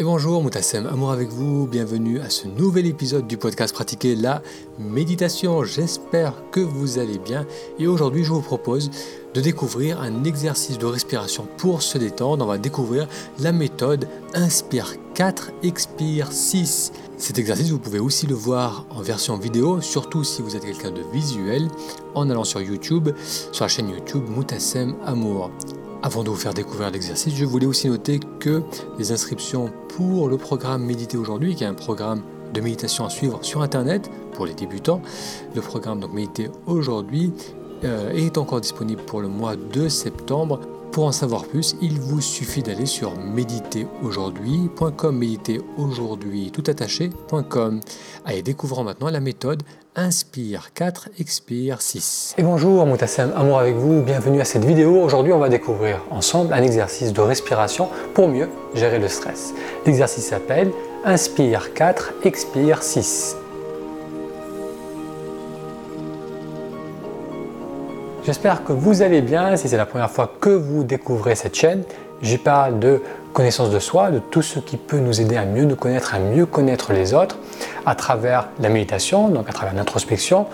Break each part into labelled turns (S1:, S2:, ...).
S1: Et bonjour, Moutassem, amour avec vous, bienvenue à ce nouvel épisode du podcast Pratiquer la méditation. J'espère que vous allez bien et aujourd'hui je vous propose de découvrir un exercice de respiration pour se détendre. On va découvrir la méthode Inspire 4, Expire 6. Cet exercice, vous pouvez aussi le voir en version vidéo, surtout si vous êtes quelqu'un de visuel, en allant sur YouTube, sur la chaîne YouTube Moutassem Amour. Avant de vous faire découvrir l'exercice, je voulais aussi noter que les inscriptions pour le programme Méditer aujourd'hui, qui est un programme de méditation à suivre sur Internet pour les débutants, le programme donc Méditer aujourd'hui euh, est encore disponible pour le mois de septembre. Pour en savoir plus, il vous suffit d'aller sur méditeraujourd'hui.com, méditeraujourd'hui tout attaché.com. Allez, découvrons maintenant la méthode Inspire 4, Expire 6. Et bonjour, Moutassem, amour avec vous, bienvenue à cette vidéo. Aujourd'hui, on va découvrir ensemble un exercice de respiration pour mieux gérer le stress. L'exercice s'appelle Inspire 4, Expire 6. J'espère que vous allez bien. Si c'est la première fois que vous découvrez cette chaîne, j'y parle de connaissance de soi, de tout ce qui peut nous aider à mieux nous connaître, à mieux connaître les autres, à travers la méditation, donc à travers l'introspection,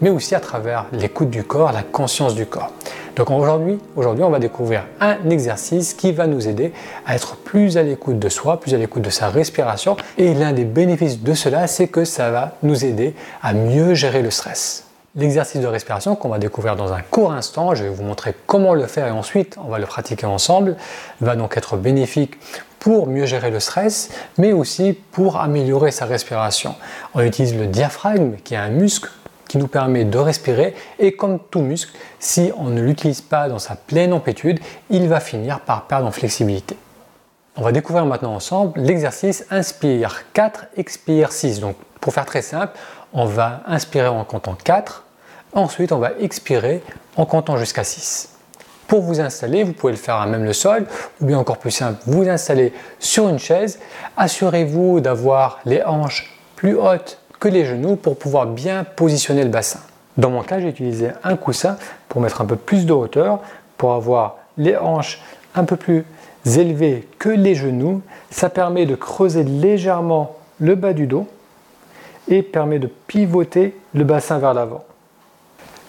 S1: mais aussi à travers l'écoute du corps, la conscience du corps. Donc aujourd'hui, aujourd'hui, on va découvrir un exercice qui va nous aider à être plus à l'écoute de soi, plus à l'écoute de sa respiration. Et l'un des bénéfices de cela, c'est que ça va nous aider à mieux gérer le stress. L'exercice de respiration qu'on va découvrir dans un court instant, je vais vous montrer comment le faire et ensuite on va le pratiquer ensemble, va donc être bénéfique pour mieux gérer le stress, mais aussi pour améliorer sa respiration. On utilise le diaphragme qui est un muscle qui nous permet de respirer et comme tout muscle, si on ne l'utilise pas dans sa pleine amplitude, il va finir par perdre en flexibilité. On va découvrir maintenant ensemble l'exercice inspire 4, expire 6. Donc pour faire très simple, on va inspirer en comptant 4, Ensuite, on va expirer en comptant jusqu'à 6. Pour vous installer, vous pouvez le faire à même le sol, ou bien encore plus simple, vous installer sur une chaise. Assurez-vous d'avoir les hanches plus hautes que les genoux pour pouvoir bien positionner le bassin. Dans mon cas, j'ai utilisé un coussin pour mettre un peu plus de hauteur, pour avoir les hanches un peu plus élevées que les genoux. Ça permet de creuser légèrement le bas du dos et permet de pivoter le bassin vers l'avant.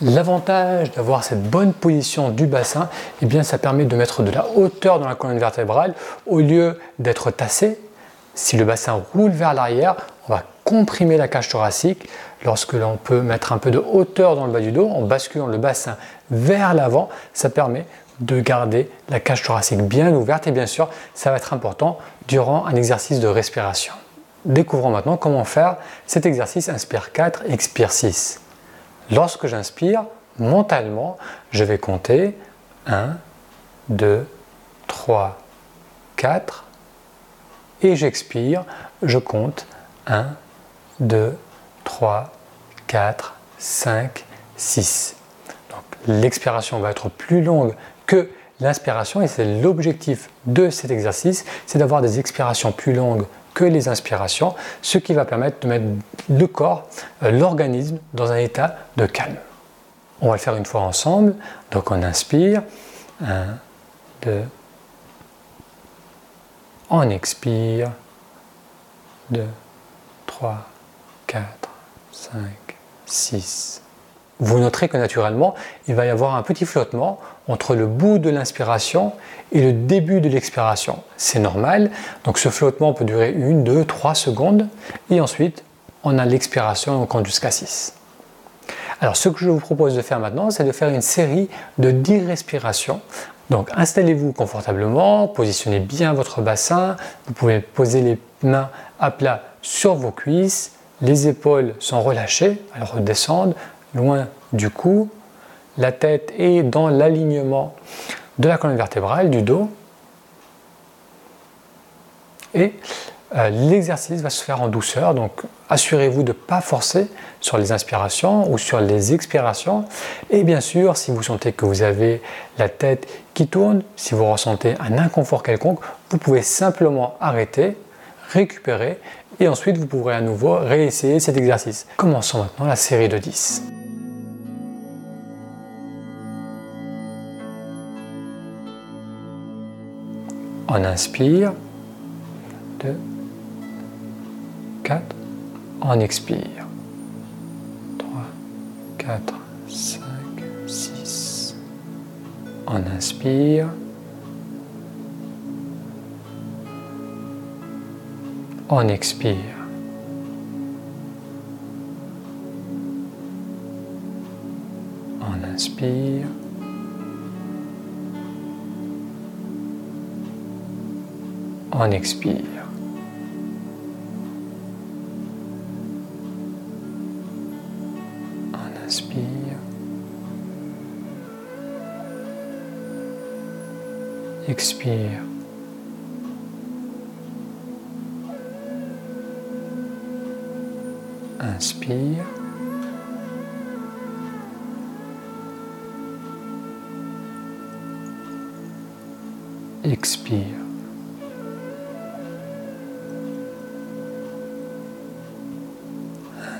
S1: L'avantage d'avoir cette bonne position du bassin, eh bien, ça permet de mettre de la hauteur dans la colonne vertébrale au lieu d'être tassé. Si le bassin roule vers l'arrière, on va comprimer la cage thoracique. Lorsque l'on peut mettre un peu de hauteur dans le bas du dos, en basculant le bassin vers l'avant, ça permet de garder la cage thoracique bien ouverte et bien sûr, ça va être important durant un exercice de respiration. Découvrons maintenant comment faire cet exercice inspire 4, expire 6. Lorsque j'inspire, mentalement, je vais compter 1, 2, 3, 4 et j'expire, je compte 1, 2, 3, 4, 5, 6. Donc l'expiration va être plus longue que l'inspiration et c'est l'objectif de cet exercice, c'est d'avoir des expirations plus longues les inspirations, ce qui va permettre de mettre le corps, euh, l'organisme dans un état de calme. On va le faire une fois ensemble. Donc on inspire. 1, 2. On expire. 2, 3, 4, 5, 6. Vous noterez que naturellement, il va y avoir un petit flottement entre le bout de l'inspiration et le début de l'expiration. C'est normal, donc ce flottement peut durer une, deux, trois secondes, et ensuite on a l'expiration, on compte jusqu'à 6. Alors ce que je vous propose de faire maintenant, c'est de faire une série de 10 respirations. Donc installez-vous confortablement, positionnez bien votre bassin, vous pouvez poser les mains à plat sur vos cuisses, les épaules sont relâchées, elles redescendent loin du cou, la tête est dans l'alignement de la colonne vertébrale, du dos. Et euh, l'exercice va se faire en douceur, donc assurez-vous de ne pas forcer sur les inspirations ou sur les expirations. Et bien sûr, si vous sentez que vous avez la tête qui tourne, si vous ressentez un inconfort quelconque, vous pouvez simplement arrêter, récupérer et ensuite vous pourrez à nouveau réessayer cet exercice. Commençons maintenant la série de 10. On inspire. 2, 4. On expire. 3, 4, 5, 6. On inspire. On expire. On inspire. On expire. On inspire. Expire. Inspire. Expire.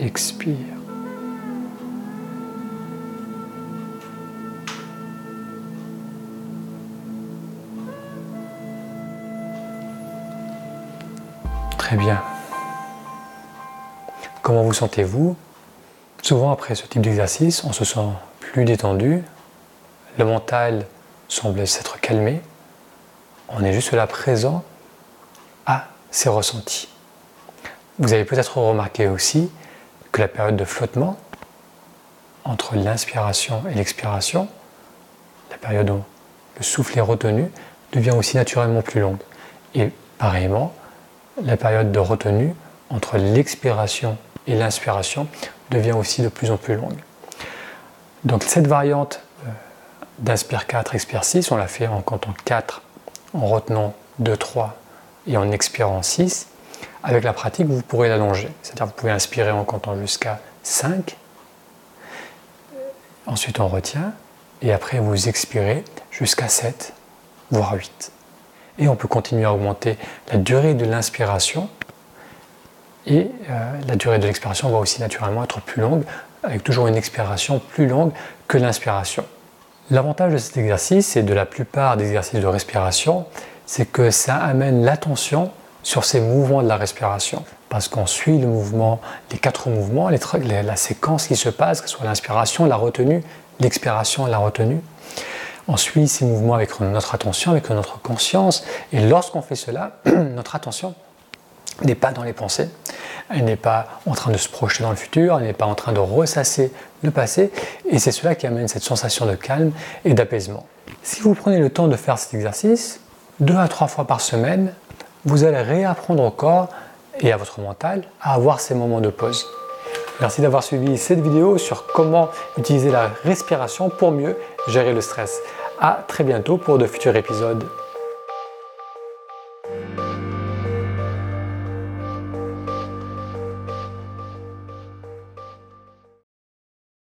S1: Expire. Très bien. Comment vous sentez-vous? Souvent après ce type d'exercice, on se sent plus détendu, le mental semble s'être calmé, on est juste là présent à ces ressentis. Vous avez peut-être remarqué aussi que la période de flottement entre l'inspiration et l'expiration, la période où le souffle est retenu, devient aussi naturellement plus longue. Et pareillement, la période de retenue entre l'expiration et l'inspiration devient aussi de plus en plus longue. Donc cette variante d'inspire 4, expire 6, on l'a fait en comptant 4, en retenant 2, 3 et en expirant 6. Avec la pratique, vous pourrez l'allonger. C'est-à-dire vous pouvez inspirer en comptant jusqu'à 5. Ensuite, on retient. Et après, vous expirez jusqu'à 7, voire 8. Et on peut continuer à augmenter la durée de l'inspiration. Et euh, la durée de l'expiration va aussi naturellement être plus longue, avec toujours une expiration plus longue que l'inspiration. L'avantage de cet exercice et de la plupart des exercices de respiration, c'est que ça amène l'attention sur ces mouvements de la respiration. Parce qu'on suit les quatre mouvements, la séquence qui se passe, que ce soit l'inspiration, la retenue, l'expiration la retenue. On suit ces mouvements avec notre attention, avec notre conscience. Et lorsqu'on fait cela, notre attention n'est pas dans les pensées, elle n'est pas en train de se projeter dans le futur, elle n'est pas en train de ressasser le passé, et c'est cela qui amène cette sensation de calme et d'apaisement. Si vous prenez le temps de faire cet exercice, deux à trois fois par semaine, vous allez réapprendre au corps et à votre mental à avoir ces moments de pause. Merci d'avoir suivi cette vidéo sur comment utiliser la respiration pour mieux gérer le stress. À très bientôt pour de futurs épisodes.